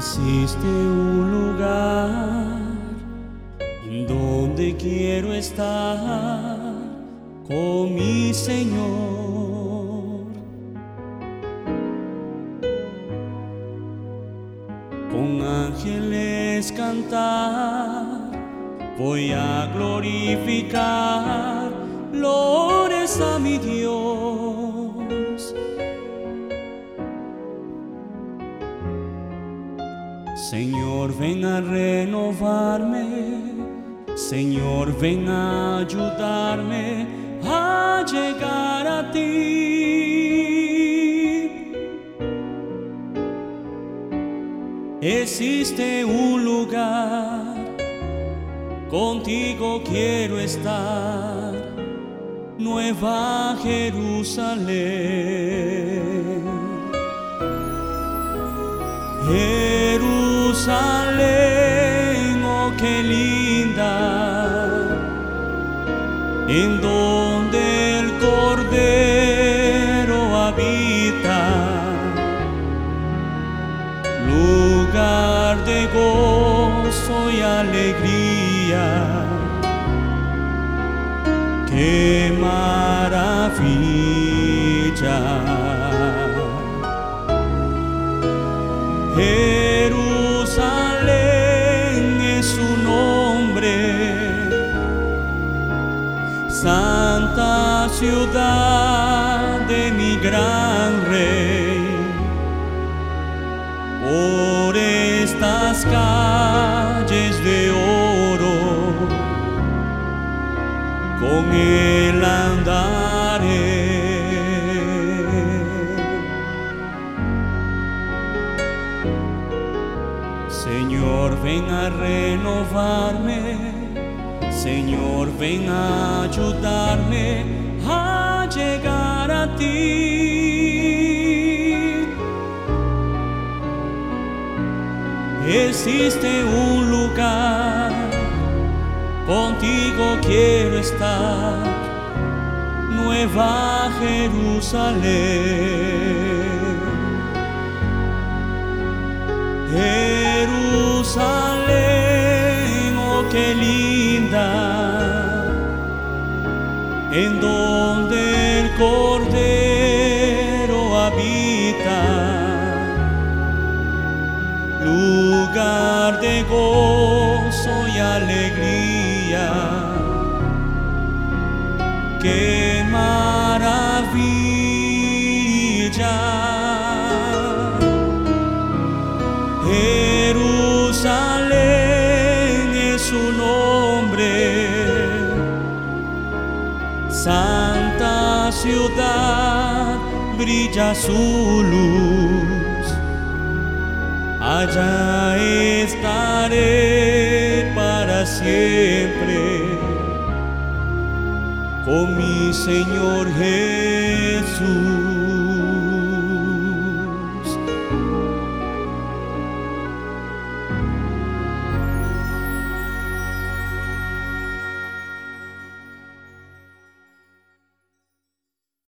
Existe un lugar en donde quiero estar con mi Señor. Con ángeles cantar, voy a glorificar, lores a mi Dios. Señor, ven a renovarme. Señor, ven a ayudarme a llegar a ti. Existe un lugar, contigo quiero estar, Nueva Jerusalén. Jerusalén, oh qué linda, en donde el Cordero habita, lugar de gozo y alegría. Qué maravilla. Jerusalén es su nombre, santa ciudad de mi gran rey. Por estas calles Señor, ven a renovarme. Señor, ven a ayudarme a llegar a ti. Existe un lugar, contigo quiero estar, Nueva Jerusalén. Jerusalén, oh qué linda, en donde el Cordero habita, lugar de gozo y alegría. Qué maravilla. Jerusalén es su nombre, santa ciudad, brilla su luz. Allá estaré para siempre con mi Señor Jesús.